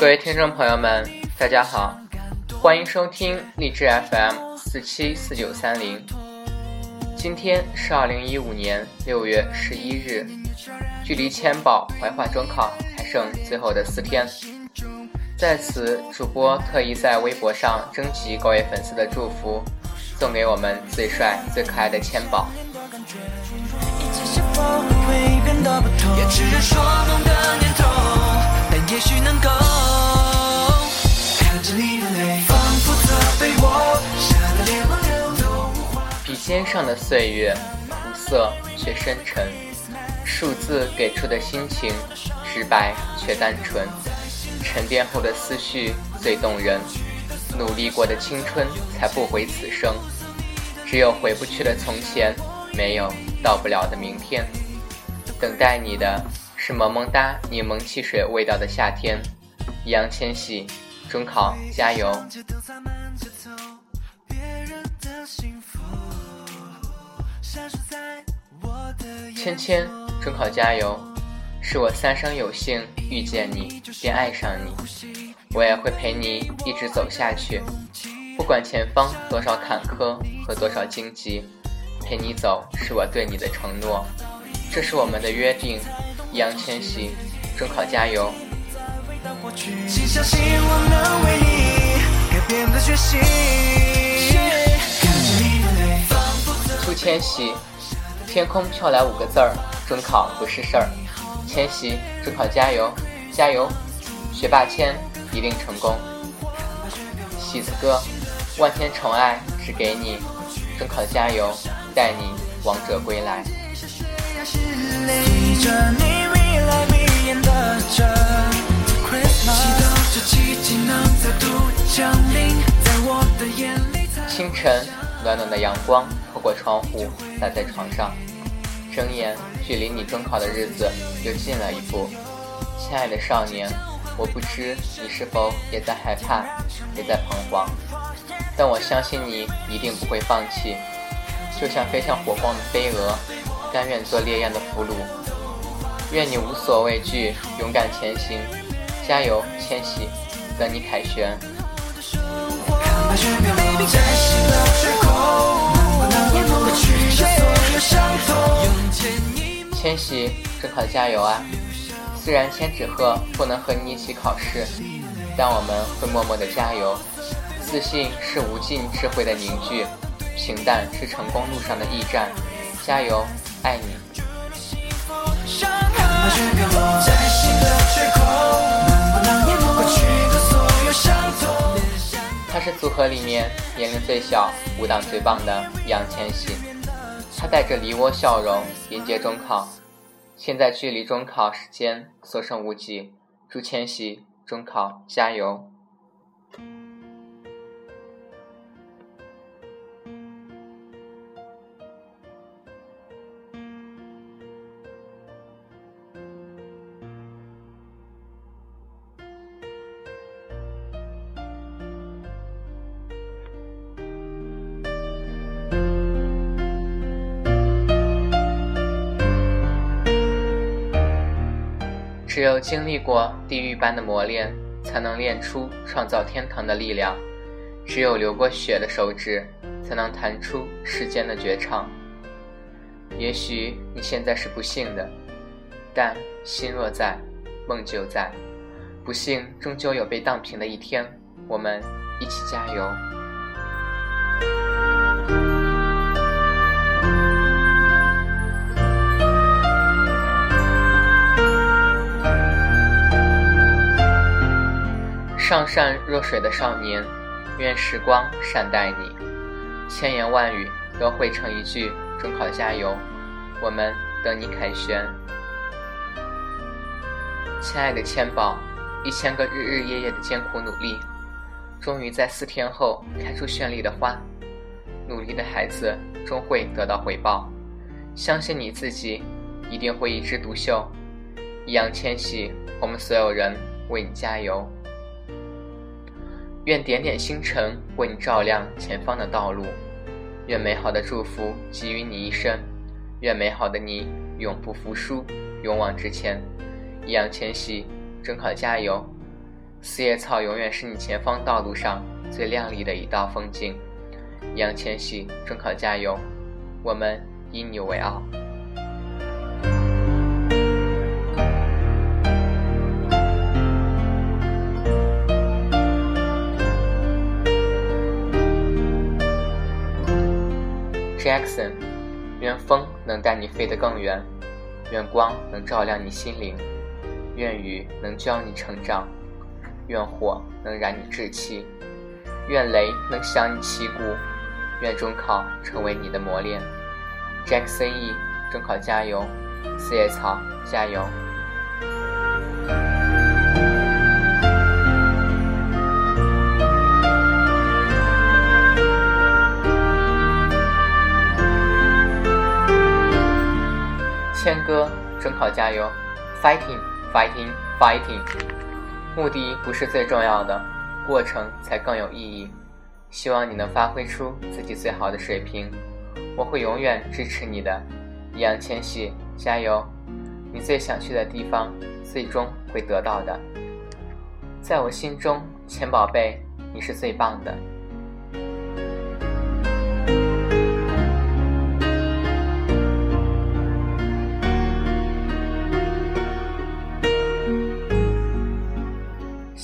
各位听众朋友们，大家好，欢迎收听荔枝 FM 四七四九三零。今天是二零一五年六月十一日，距离千宝怀化中考还剩最后的四天。在此，主播特意在微博上征集各位粉丝的祝福，送给我们最帅最可爱的千宝。笔尖上的岁月，苦涩却深沉，数字给出的心情，直白却单纯。沉淀后的思绪最动人，努力过的青春才不悔此生。只有回不去的从前，没有到不了的明天。等待你的是萌萌哒柠檬汽水味道的夏天。易烊千玺，中考加油！芊芊，中考加油！是我三生有幸遇见你，便爱上你，我也会陪你一直走下去，不管前方多少坎坷和多少荆棘，陪你走是我对你的承诺，这是我们的约定。易烊千玺，中考加油！祝千玺，天空飘来五个字儿：中考不是事儿。千玺，中考加油，加油！学霸千一定成功。喜子哥，万千宠爱只给你，中考加油，带你王者归来。清晨，暖暖的阳光透过窗户洒在床上。睁眼，距离你中考的日子又近了一步，亲爱的少年，我不知你是否也在害怕，也在彷徨，但我相信你一定不会放弃，就像飞向火光的飞蛾，甘愿做烈焰的俘虏。愿你无所畏惧，勇敢前行，加油，千玺，等你凯旋。千玺，中考加油啊！虽然千纸鹤不能和你一起考试，但我们会默默的加油。自信是无尽智慧的凝聚，平淡是成功路上的驿站。加油，爱你！他是组合里面年龄最小、舞蹈最棒的易烊千玺。他带着梨涡笑容迎接中考，现在距离中考时间所剩无几，祝千玺中考加油！只有经历过地狱般的磨练，才能练出创造天堂的力量；只有流过血的手指，才能弹出世间的绝唱。也许你现在是不幸的，但心若在，梦就在。不幸终究有被荡平的一天，我们一起加油。上善若水的少年，愿时光善待你。千言万语都汇成一句：中考加油！我们等你凯旋。亲爱的千宝，一千个日日夜夜的艰苦努力，终于在四天后开出绚丽的花。努力的孩子终会得到回报，相信你自己，一定会一枝独秀。易烊千玺，我们所有人为你加油。愿点点星辰为你照亮前方的道路，愿美好的祝福给予你一生，愿美好的你永不服输，勇往直前。易烊千玺，中考加油！四叶草永远是你前方道路上最亮丽的一道风景。易烊千玺，中考加油！我们以你为傲。Jackson，愿风能带你飞得更远，愿光能照亮你心灵，愿雨能教你成长，愿火能燃你志气，愿雷能响你旗鼓，愿中考成为你的磨练。Jackson E，中考加油！四叶草加油！谦哥，中考加油！Fighting，fighting，fighting！目的不是最重要的，过程才更有意义。希望你能发挥出自己最好的水平，我会永远支持你的。易烊千玺，加油！你最想去的地方，最终会得到的。在我心中，钱宝贝，你是最棒的。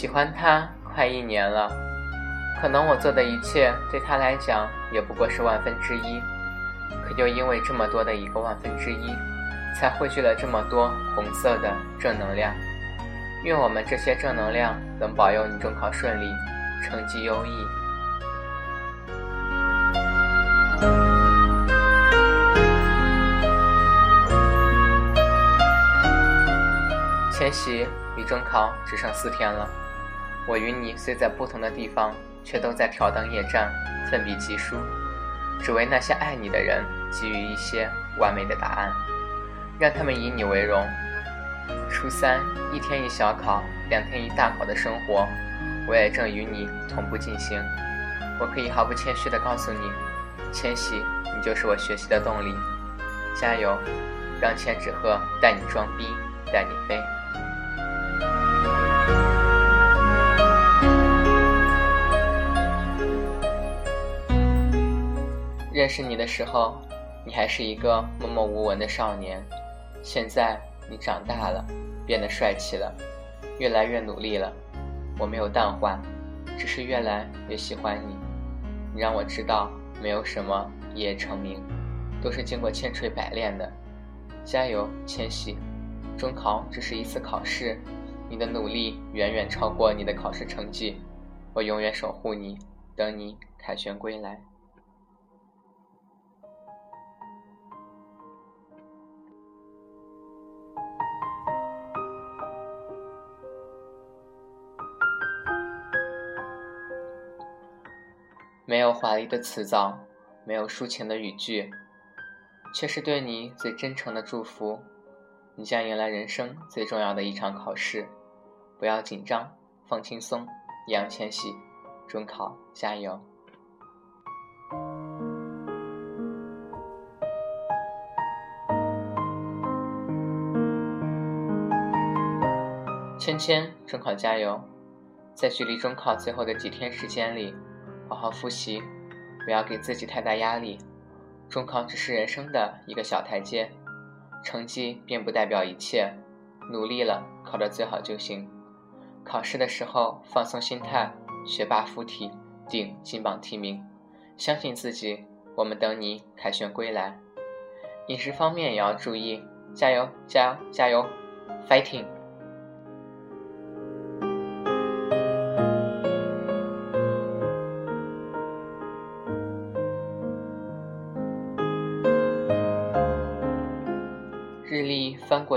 喜欢他快一年了，可能我做的一切对他来讲也不过是万分之一，可就因为这么多的一个万分之一，才汇聚了这么多红色的正能量。愿我们这些正能量能保佑你中考顺利，成绩优异。千玺，离中考只剩四天了。我与你虽在不同的地方，却都在挑灯夜战，奋笔疾书，只为那些爱你的人给予一些完美的答案，让他们以你为荣。初三一天一小考，两天一大考的生活，我也正与你同步进行。我可以毫不谦虚地告诉你，千玺，你就是我学习的动力。加油，让千纸鹤带你装逼，带你飞。认识你的时候，你还是一个默默无闻的少年。现在你长大了，变得帅气了，越来越努力了。我没有淡化，只是越来越喜欢你。你让我知道，没有什么一夜成名，都是经过千锤百炼的。加油，千玺！中考只是一次考试，你的努力远远超过你的考试成绩。我永远守护你，等你凯旋归来。没有华丽的辞藻，没有抒情的语句，却是对你最真诚的祝福。你将迎来人生最重要的一场考试，不要紧张，放轻松。易烊千玺，中考加油！芊芊，中考加油！在距离中考最后的几天时间里。好好复习，不要给自己太大压力。中考只是人生的一个小台阶，成绩并不代表一切。努力了，考得最好就行。考试的时候放松心态，学霸附体，顶金榜题名。相信自己，我们等你凯旋归来。饮食方面也要注意，加油，加油，加油，fighting！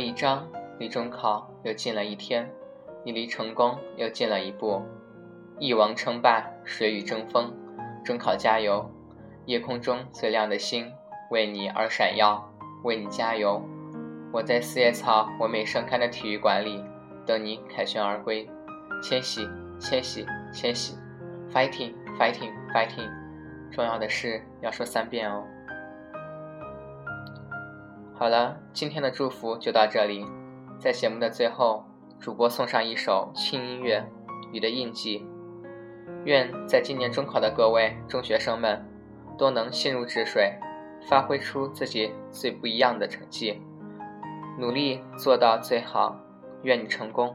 一张，离中考又近了一天，你离成功又近了一步。一王称霸，谁与争锋？中考加油！夜空中最亮的星，为你而闪耀，为你加油！我在四叶草完美盛开的体育馆里，等你凯旋而归。千玺，千玺，千玺！Fighting，fighting，fighting！重要的事要说三遍哦。好了，今天的祝福就到这里。在节目的最后，主播送上一首轻音乐，雨的印记。愿在今年中考的各位中学生们，都能心如止水，发挥出自己最不一样的成绩，努力做到最好。愿你成功。